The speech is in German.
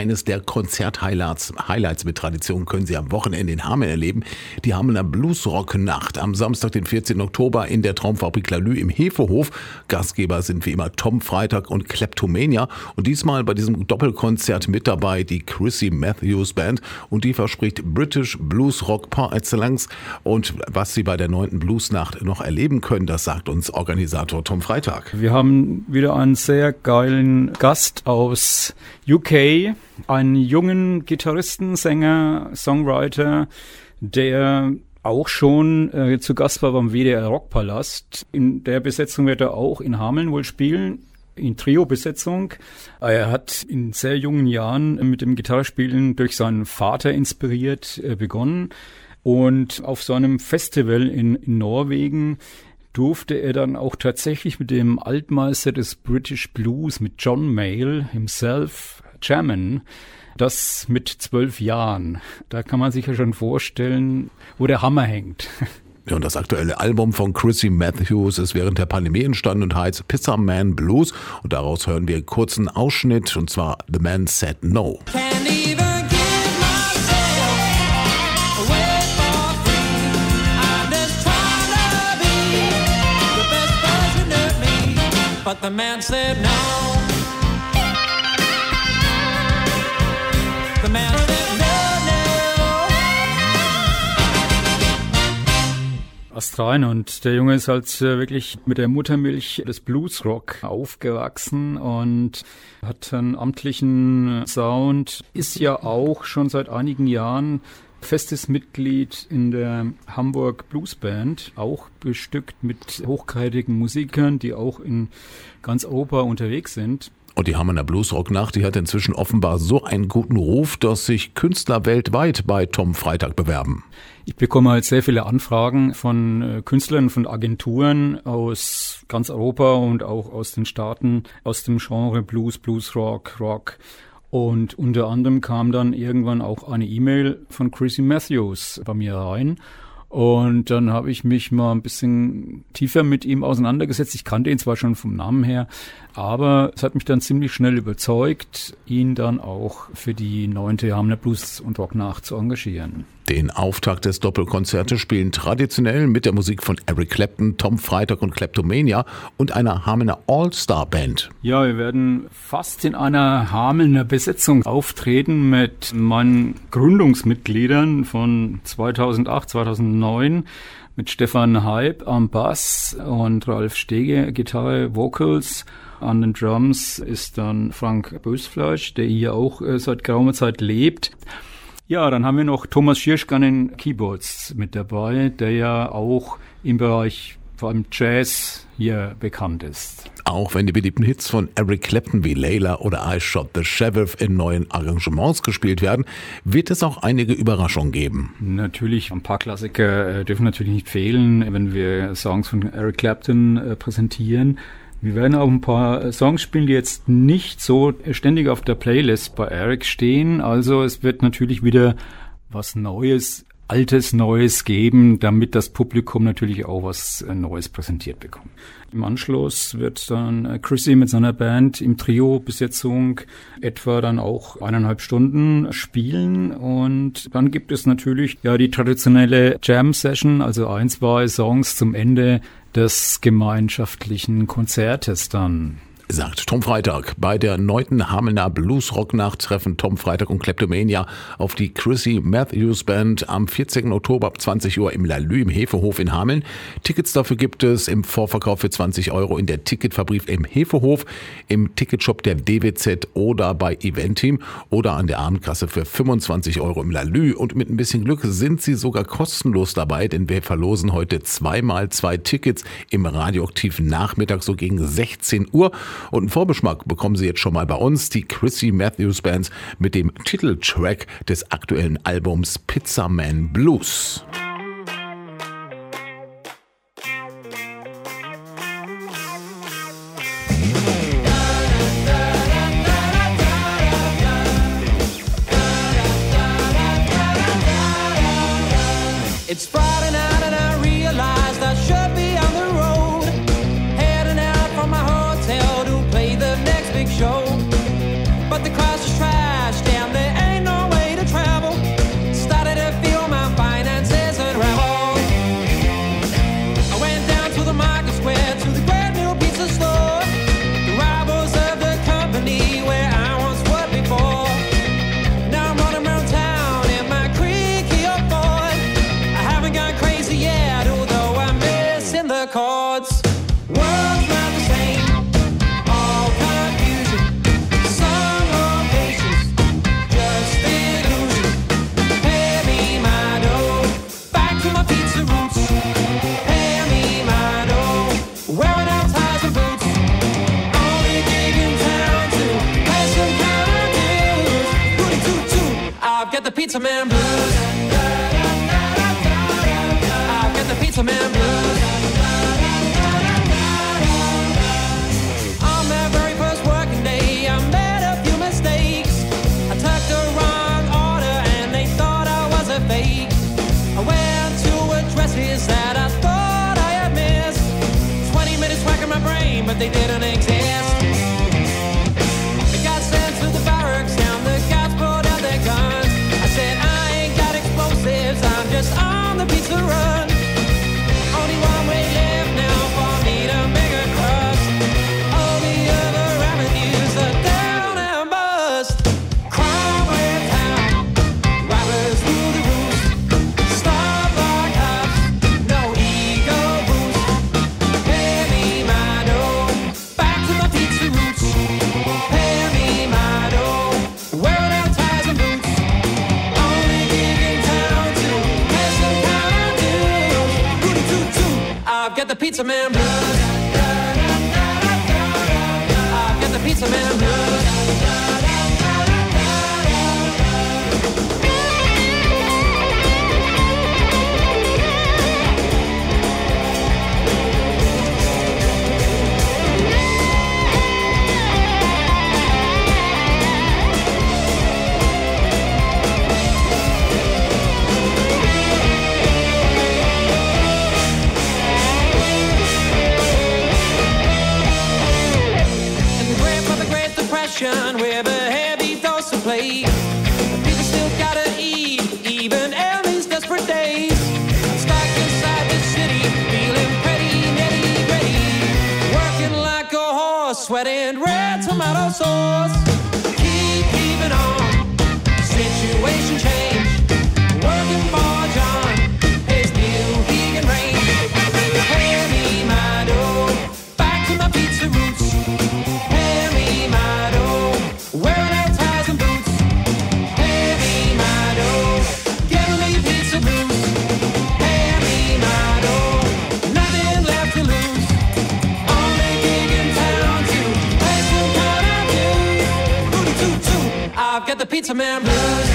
eines der Konzert-Highlights Highlights mit Tradition können Sie am Wochenende in Hameln erleben. Die Hamelner Bluesrock-Nacht am Samstag, den 14. Oktober in der Traumfabrik Lalü im Hefehof. Gastgeber sind wie immer Tom Freitag und Kleptomania. Und diesmal bei diesem Doppelkonzert mit dabei die Chrissy Matthews Band. Und die verspricht British Blues Rock par excellence. Und was Sie bei der 9. Bluesnacht noch erleben können, das sagt uns Organisator Tom Freitag. Wir haben wieder einen sehr geilen Gast aus UK, einen jungen Gitarristen, Sänger, Songwriter, der auch schon äh, zu Gast war beim WDR Rockpalast. In der Besetzung wird er auch in Hameln wohl spielen in Trio-Besetzung. Er hat in sehr jungen Jahren mit dem Gitarrespielen durch seinen Vater inspiriert äh, begonnen. Und auf so einem Festival in, in Norwegen durfte er dann auch tatsächlich mit dem Altmeister des British Blues, mit John Mayall himself, jammen. Das mit zwölf Jahren. Da kann man sich ja schon vorstellen, wo der Hammer hängt. Ja, und das aktuelle Album von Chrissy Matthews ist während der Pandemie entstanden und heißt Pizza Man Blues. Und daraus hören wir einen kurzen Ausschnitt, und zwar The Man Said No. But the man said no. The man. Australien und der Junge ist halt äh, wirklich mit der Muttermilch des Bluesrock aufgewachsen und hat einen amtlichen Sound, ist ja auch schon seit einigen Jahren festes Mitglied in der Hamburg Blues Band, auch bestückt mit hochkarätigen Musikern, die auch in ganz Europa unterwegs sind. Und die Hammerner Bluesrock-Nacht, die hat inzwischen offenbar so einen guten Ruf, dass sich Künstler weltweit bei Tom Freitag bewerben. Ich bekomme halt sehr viele Anfragen von äh, Künstlern, von Agenturen aus ganz Europa und auch aus den Staaten, aus dem Genre Blues, Bluesrock, Rock. Und unter anderem kam dann irgendwann auch eine E-Mail von Chrissy Matthews bei mir rein. Und dann habe ich mich mal ein bisschen tiefer mit ihm auseinandergesetzt. Ich kannte ihn zwar schon vom Namen her, aber es hat mich dann ziemlich schnell überzeugt, ihn dann auch für die neunte Hamner Blues und Rock Nacht zu engagieren. Den Auftakt des Doppelkonzertes spielen traditionell mit der Musik von Eric Clapton, Tom Freitag und Kleptomania und einer Hamelner All-Star Band. Ja, wir werden fast in einer Hamelner Besetzung auftreten mit meinen Gründungsmitgliedern von 2008, 2009 mit Stefan Heib am Bass und Ralf Stege Gitarre, Vocals. An den Drums ist dann Frank Bösfleisch, der hier auch äh, seit geraumer Zeit lebt. Ja, dann haben wir noch Thomas Schirschk an den Keyboards mit dabei, der ja auch im Bereich vor allem Jazz hier bekannt ist. Auch wenn die beliebten Hits von Eric Clapton wie Layla oder I Shot the Sheriff in neuen Arrangements gespielt werden, wird es auch einige Überraschungen geben. Natürlich, ein paar Klassiker äh, dürfen natürlich nicht fehlen, wenn wir Songs von Eric Clapton äh, präsentieren. Wir werden auch ein paar Songs spielen, die jetzt nicht so ständig auf der Playlist bei Eric stehen. Also es wird natürlich wieder was Neues, Altes Neues geben, damit das Publikum natürlich auch was äh, Neues präsentiert bekommt. Im Anschluss wird dann äh, Chrissy mit seiner Band im Trio-Besetzung etwa dann auch eineinhalb Stunden spielen und dann gibt es natürlich ja die traditionelle Jam-Session, also ein, zwei Songs zum Ende des gemeinschaftlichen Konzertes dann sagt Tom Freitag. Bei der neunten Hamelner Bluesrock-Nacht treffen Tom Freitag und Kleptomania auf die Chrissy Matthews Band am 14. Oktober ab 20 Uhr im Lalü im Hefehof in Hameln. Tickets dafür gibt es im Vorverkauf für 20 Euro in der Ticketfabrik im Hefehof, im Ticketshop der DWZ oder bei Eventim oder an der Abendkasse für 25 Euro im Lalü. Und mit ein bisschen Glück sind sie sogar kostenlos dabei, denn wir verlosen heute zweimal zwei Tickets im radioaktiven Nachmittag so gegen 16 Uhr. Und einen Vorbeschmack bekommen Sie jetzt schon mal bei uns, die Chrissy Matthews Bands mit dem Titeltrack des aktuellen Albums Pizza Man Blues. I've the pizza man blues. I've got the pizza man blues. On that very first working day, I made a few mistakes. I took the wrong order and they thought I was a fake. I went to addresses that I thought I had missed. 20 minutes whacking my brain, but they did Cause I the pizza man. sweating red tomato sauce. Pizza Man Blues.